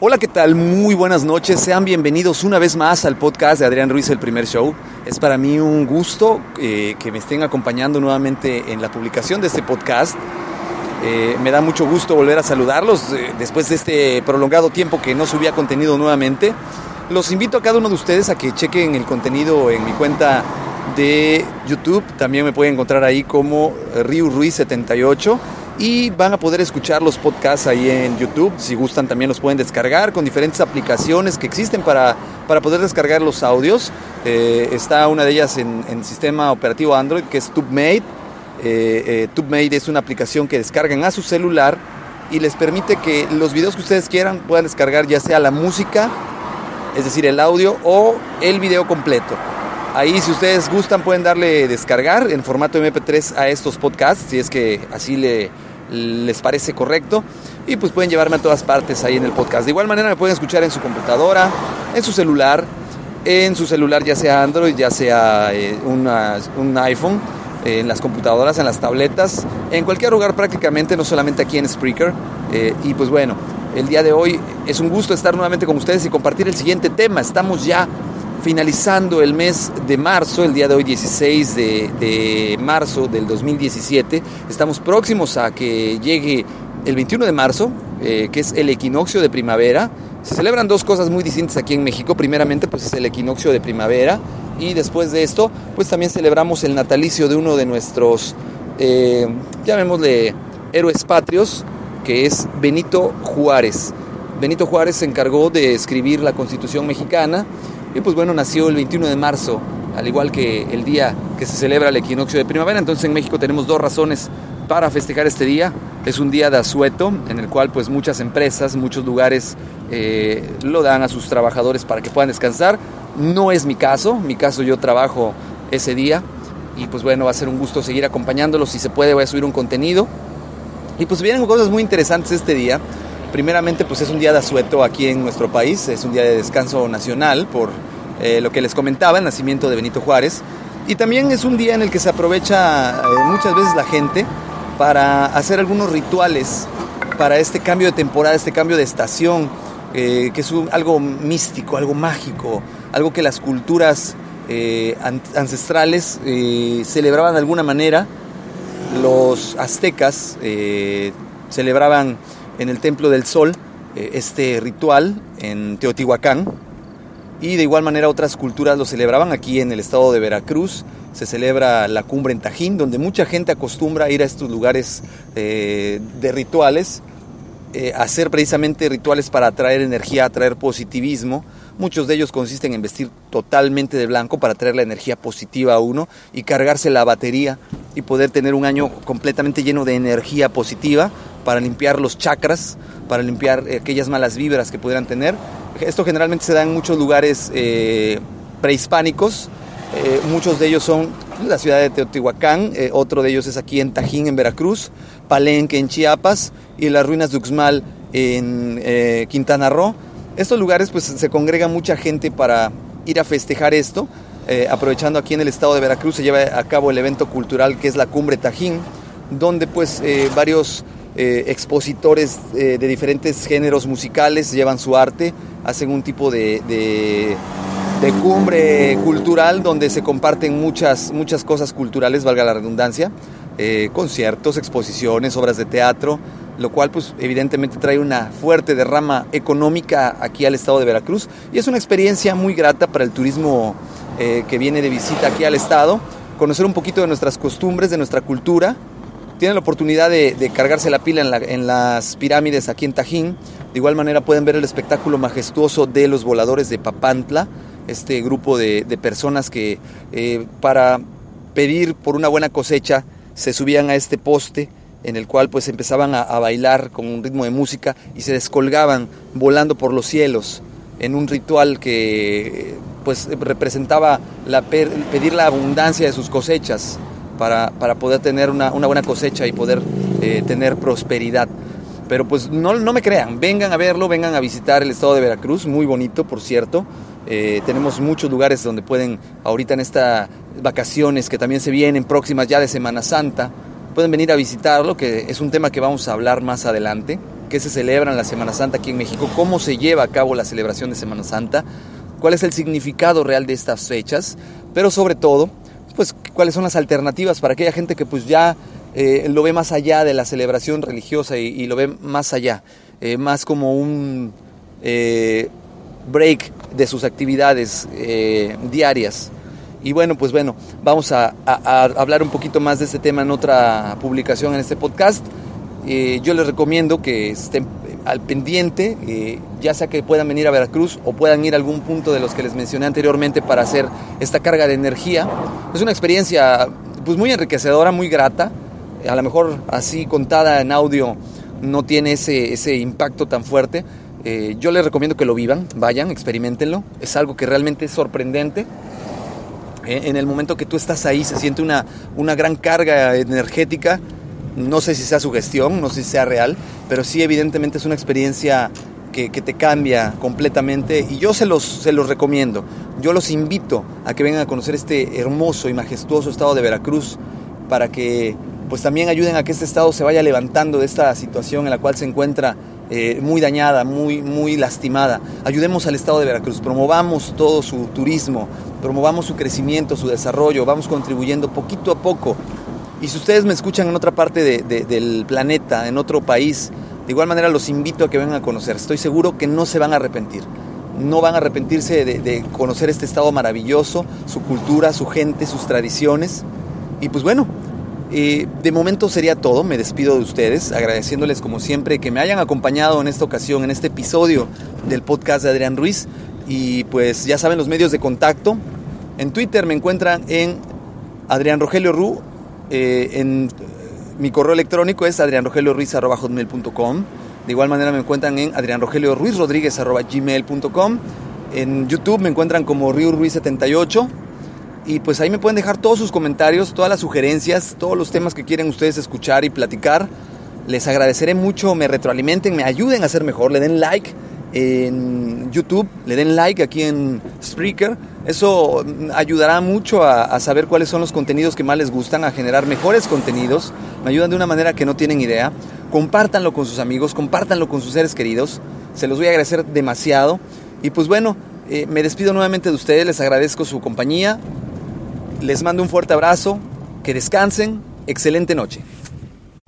Hola, ¿qué tal? Muy buenas noches. Sean bienvenidos una vez más al podcast de Adrián Ruiz, el primer show. Es para mí un gusto eh, que me estén acompañando nuevamente en la publicación de este podcast. Eh, me da mucho gusto volver a saludarlos eh, después de este prolongado tiempo que no subía contenido nuevamente. Los invito a cada uno de ustedes a que chequen el contenido en mi cuenta de YouTube. También me pueden encontrar ahí como Riu Ruiz 78 y van a poder escuchar los podcasts ahí en YouTube. Si gustan también los pueden descargar con diferentes aplicaciones que existen para, para poder descargar los audios. Eh, está una de ellas en, en, sistema operativo Android que es TubeMate. Eh, eh, TubeMate es una aplicación que descargan a su celular y les permite que los videos que ustedes quieran puedan descargar ya sea la música, es decir, el audio o el video completo. Ahí si ustedes gustan pueden darle descargar en formato MP3 a estos podcasts, si es que así le, les parece correcto. Y pues pueden llevarme a todas partes ahí en el podcast. De igual manera me pueden escuchar en su computadora, en su celular, en su celular ya sea Android, ya sea eh, un iPhone, en las computadoras, en las tabletas, en cualquier lugar prácticamente, no solamente aquí en Spreaker. Eh, y pues bueno, el día de hoy es un gusto estar nuevamente con ustedes y compartir el siguiente tema. Estamos ya finalizando el mes de marzo, el día de hoy 16 de, marzo del 2017. Estamos próximos a que llegue el 21 de marzo, eh, que es el equinoccio de primavera. Se celebran dos cosas muy distintas aquí en México. Primeramente, pues es el equinoccio de primavera y después de esto, pues también celebramos el natalicio de uno de nuestros, eh, llamémosle, héroes patrios, que es Benito Juárez. Benito Juárez se encargó de escribir la Constitución mexicana y pues bueno, nació el 21 de marzo, al igual que el día que se celebra el equinoccio de primavera. Entonces en México tenemos dos razones para festejar este día. Es un día de asueto, en el cual pues muchas empresas, muchos lugares eh, lo dan a sus trabajadores para que puedan descansar. No es mi caso, mi caso yo trabajo ese día y pues bueno, va a ser un gusto seguir acompañándolos. Si se puede voy a subir un contenido. Y pues vienen cosas muy interesantes este día. Primeramente, pues es un día de asueto aquí en nuestro país, es un día de descanso nacional por eh, lo que les comentaba, el nacimiento de Benito Juárez. Y también es un día en el que se aprovecha eh, muchas veces la gente para hacer algunos rituales para este cambio de temporada, este cambio de estación, eh, que es algo místico, algo mágico, algo que las culturas ancestrales celebraban de alguna manera. Los aztecas celebraban en el Templo del Sol eh, este ritual en Teotihuacán y de igual manera otras culturas lo celebraban aquí en el estado de Veracruz. Se celebra la cumbre en Tajín, donde mucha gente acostumbra ir a estos lugares eh, de rituales, eh, hacer precisamente rituales para atraer energía, atraer positivismo. Muchos de ellos consisten en vestir totalmente de blanco para traer la energía positiva a uno y cargarse la batería y poder tener un año completamente lleno de energía positiva para limpiar los chakras, para limpiar aquellas malas vibras que pudieran tener. Esto generalmente se da en muchos lugares eh, prehispánicos, eh, muchos de ellos son la ciudad de Teotihuacán, eh, otro de ellos es aquí en Tajín, en Veracruz, Palenque, en Chiapas, y las ruinas de Uxmal, en Quintana Roo. Estos lugares pues se congrega mucha gente para ir a festejar esto. aprovechando aquí en el estado de Veracruz se lleva a cabo el evento cultural que es la Cumbre Tajín, donde pues varios eh, expositores eh, de diferentes géneros musicales llevan su arte, hacen un tipo de, de, cumbre cultural donde se comparten muchas, muchas cosas culturales, valga la redundancia, eh, conciertos, exposiciones, obras de teatro, lo cual pues evidentemente trae una fuerte derrama económica aquí al estado de Veracruz y es una experiencia muy grata para el turismo que viene de visita aquí al estado, conocer un poquito de nuestras costumbres, de nuestra cultura. Tienen la oportunidad de, cargarse la pila en, las pirámides aquí en Tajín. De igual manera pueden ver el espectáculo majestuoso de los voladores de Papantla, este grupo de, personas que eh, para pedir por una buena cosecha se subían a este poste en el cual pues empezaban a, bailar con un ritmo de música y se descolgaban volando por los cielos en un ritual que pues representaba la pedir la abundancia de sus cosechas para, poder tener una, buena cosecha y poder eh, tener prosperidad. Pero pues no, me crean, vengan a verlo, vengan a visitar el estado de Veracruz, muy bonito por cierto. Eh, tenemos muchos lugares donde pueden, ahorita en estas vacaciones que también se vienen próximas ya de Semana Santa, pueden venir a visitarlo, que es un tema que vamos a hablar más adelante, que se celebra en la Semana Santa aquí en México, cómo se lleva a cabo la celebración de Semana Santa, cuál es el significado real de estas fechas, pero sobre todo, pues cuáles son las alternativas para aquella gente que pues ya eh, lo ve más allá de la celebración religiosa y, lo ve más allá, eh, más como un eh, break de sus actividades diarias. Y bueno, pues bueno, vamos a, hablar un poquito más de este tema en otra publicación en este podcast. Yo les recomiendo que estén al pendiente, eh, ya sea que puedan venir a Veracruz o puedan ir a algún punto de los que les mencioné anteriormente para hacer esta carga de energía. Es una experiencia pues muy enriquecedora, muy grata. A lo mejor así contada en audio no tiene ese, ese impacto tan fuerte. Eh, yo les recomiendo que lo vivan, vayan, experimentenlo. Es algo que realmente es sorprendente. Eh, en el momento que tú estás ahí se siente una, una gran carga energética. No sé si sea su gestión, no sé si sea real, pero sí evidentemente es una experiencia que, te cambia completamente y yo se los, se los recomiendo. Yo los invito a que vengan a conocer este hermoso y majestuoso estado de Veracruz para que pues también ayuden a que este estado se vaya levantando de esta situación en la cual se encuentra eh, muy dañada, muy, muy lastimada. Ayudemos al Estado de Veracruz, promovamos todo su turismo, promovamos su crecimiento, su desarrollo, vamos contribuyendo poquito a poco. Y si ustedes me escuchan en otra parte del planeta, en otro país, de igual manera los invito a que vengan a conocer. Estoy seguro que no se van a arrepentir. No van a arrepentirse de, conocer este estado maravilloso, su cultura, su gente, sus tradiciones. Y pues bueno, eh, de momento sería todo, me despido de ustedes, agradeciéndoles como siempre que me hayan acompañado en esta ocasión, en este episodio del podcast de Adrián Ruiz. Y pues ya saben los medios de contacto. En Twitter me encuentran en Adrián Rogelio Ru, eh, en mi correo electrónico es adrianrogelioruiz.com. De igual manera me encuentran en Adrián Rogelio Ruiz gmail.com. En YouTube me encuentran como Río Ruiz 78 y pues ahí me pueden dejar todos sus comentarios, todas las sugerencias, todos los temas que quieren ustedes escuchar y platicar. Les agradeceré mucho, me retroalimenten, me ayuden a ser mejor, le den like en YouTube, le den like aquí en Spreaker. Eso ayudará mucho a, saber cuáles son los contenidos que más les gustan, a generar mejores contenidos. Me ayudan de una manera que no tienen idea. Compártanlo con sus amigos, compártanlo con sus seres queridos. Se los voy a agradecer demasiado. Y pues bueno, eh, me despido nuevamente de ustedes, les agradezco su compañía. Les mando un fuerte abrazo, que descansen, excelente noche.